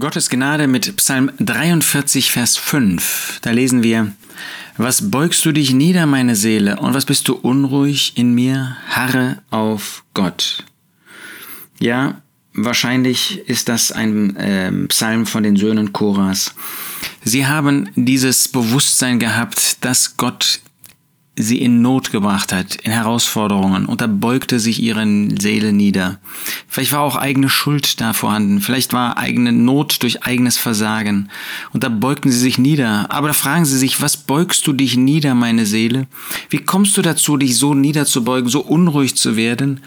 Gottes Gnade mit Psalm 43, Vers 5. Da lesen wir, Was beugst du dich nieder, meine Seele, und was bist du unruhig in mir? Harre auf Gott. Ja, wahrscheinlich ist das ein äh, Psalm von den Söhnen Koras. Sie haben dieses Bewusstsein gehabt, dass Gott sie in Not gebracht hat, in Herausforderungen, und da beugte sich ihre Seele nieder. Vielleicht war auch eigene Schuld da vorhanden, vielleicht war eigene Not durch eigenes Versagen, und da beugten sie sich nieder. Aber da fragen sie sich, was beugst du dich nieder, meine Seele? Wie kommst du dazu, dich so niederzubeugen, so unruhig zu werden?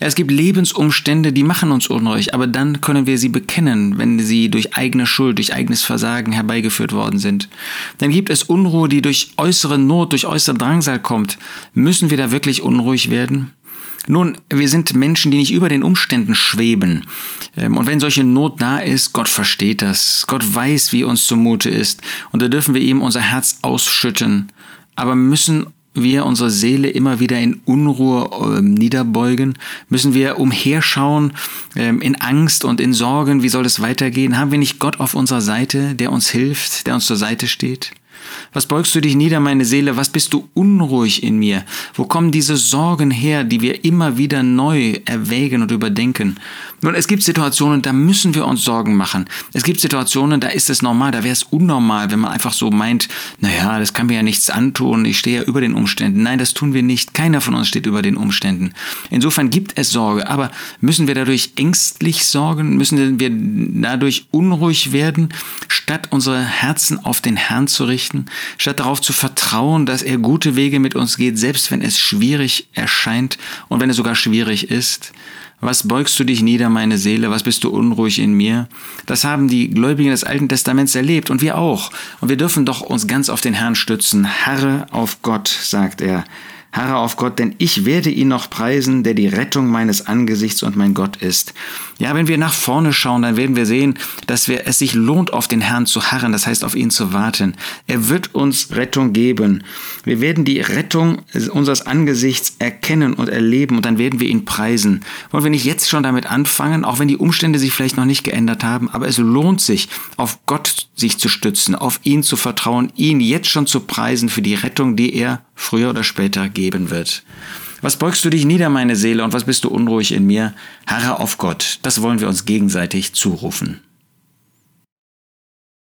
Ja, es gibt Lebensumstände, die machen uns unruhig, aber dann können wir sie bekennen, wenn sie durch eigene Schuld, durch eigenes Versagen herbeigeführt worden sind. Dann gibt es Unruhe, die durch äußere Not, durch äußere Drangsal kommt, müssen wir da wirklich unruhig werden? Nun, wir sind Menschen, die nicht über den Umständen schweben. Ähm, und wenn solche Not da ist, Gott versteht das. Gott weiß, wie uns zumute ist. Und da dürfen wir ihm unser Herz ausschütten. Aber müssen wir unsere Seele immer wieder in Unruhe äh, niederbeugen? Müssen wir umherschauen ähm, in Angst und in Sorgen? Wie soll es weitergehen? Haben wir nicht Gott auf unserer Seite, der uns hilft, der uns zur Seite steht? Was beugst du dich nieder, meine Seele? Was bist du unruhig in mir? Wo kommen diese Sorgen her, die wir immer wieder neu erwägen und überdenken? Nun, es gibt Situationen, da müssen wir uns Sorgen machen. Es gibt Situationen, da ist es normal, da wäre es unnormal, wenn man einfach so meint, naja, das kann mir ja nichts antun, ich stehe ja über den Umständen. Nein, das tun wir nicht. Keiner von uns steht über den Umständen. Insofern gibt es Sorge, aber müssen wir dadurch ängstlich sorgen? Müssen wir dadurch unruhig werden, statt unsere Herzen auf den Herrn zu richten? Statt darauf zu vertrauen, dass er gute Wege mit uns geht, selbst wenn es schwierig erscheint und wenn es sogar schwierig ist? Was beugst du dich nieder, meine Seele? Was bist du unruhig in mir? Das haben die Gläubigen des Alten Testaments erlebt und wir auch. Und wir dürfen doch uns ganz auf den Herrn stützen. Harre auf Gott, sagt er. Harre auf Gott, denn ich werde ihn noch preisen, der die Rettung meines Angesichts und mein Gott ist. Ja, wenn wir nach vorne schauen, dann werden wir sehen, dass wir, es sich lohnt, auf den Herrn zu harren, das heißt, auf ihn zu warten. Er wird uns Rettung geben. Wir werden die Rettung unseres Angesichts erkennen und erleben und dann werden wir ihn preisen. Wollen wir nicht jetzt schon damit anfangen, auch wenn die Umstände sich vielleicht noch nicht geändert haben, aber es lohnt sich, auf Gott sich zu stützen, auf ihn zu vertrauen, ihn jetzt schon zu preisen für die Rettung, die er früher oder später geben wird. Was beugst du dich nieder, meine Seele, und was bist du unruhig in mir? Harre auf Gott. Das wollen wir uns gegenseitig zurufen.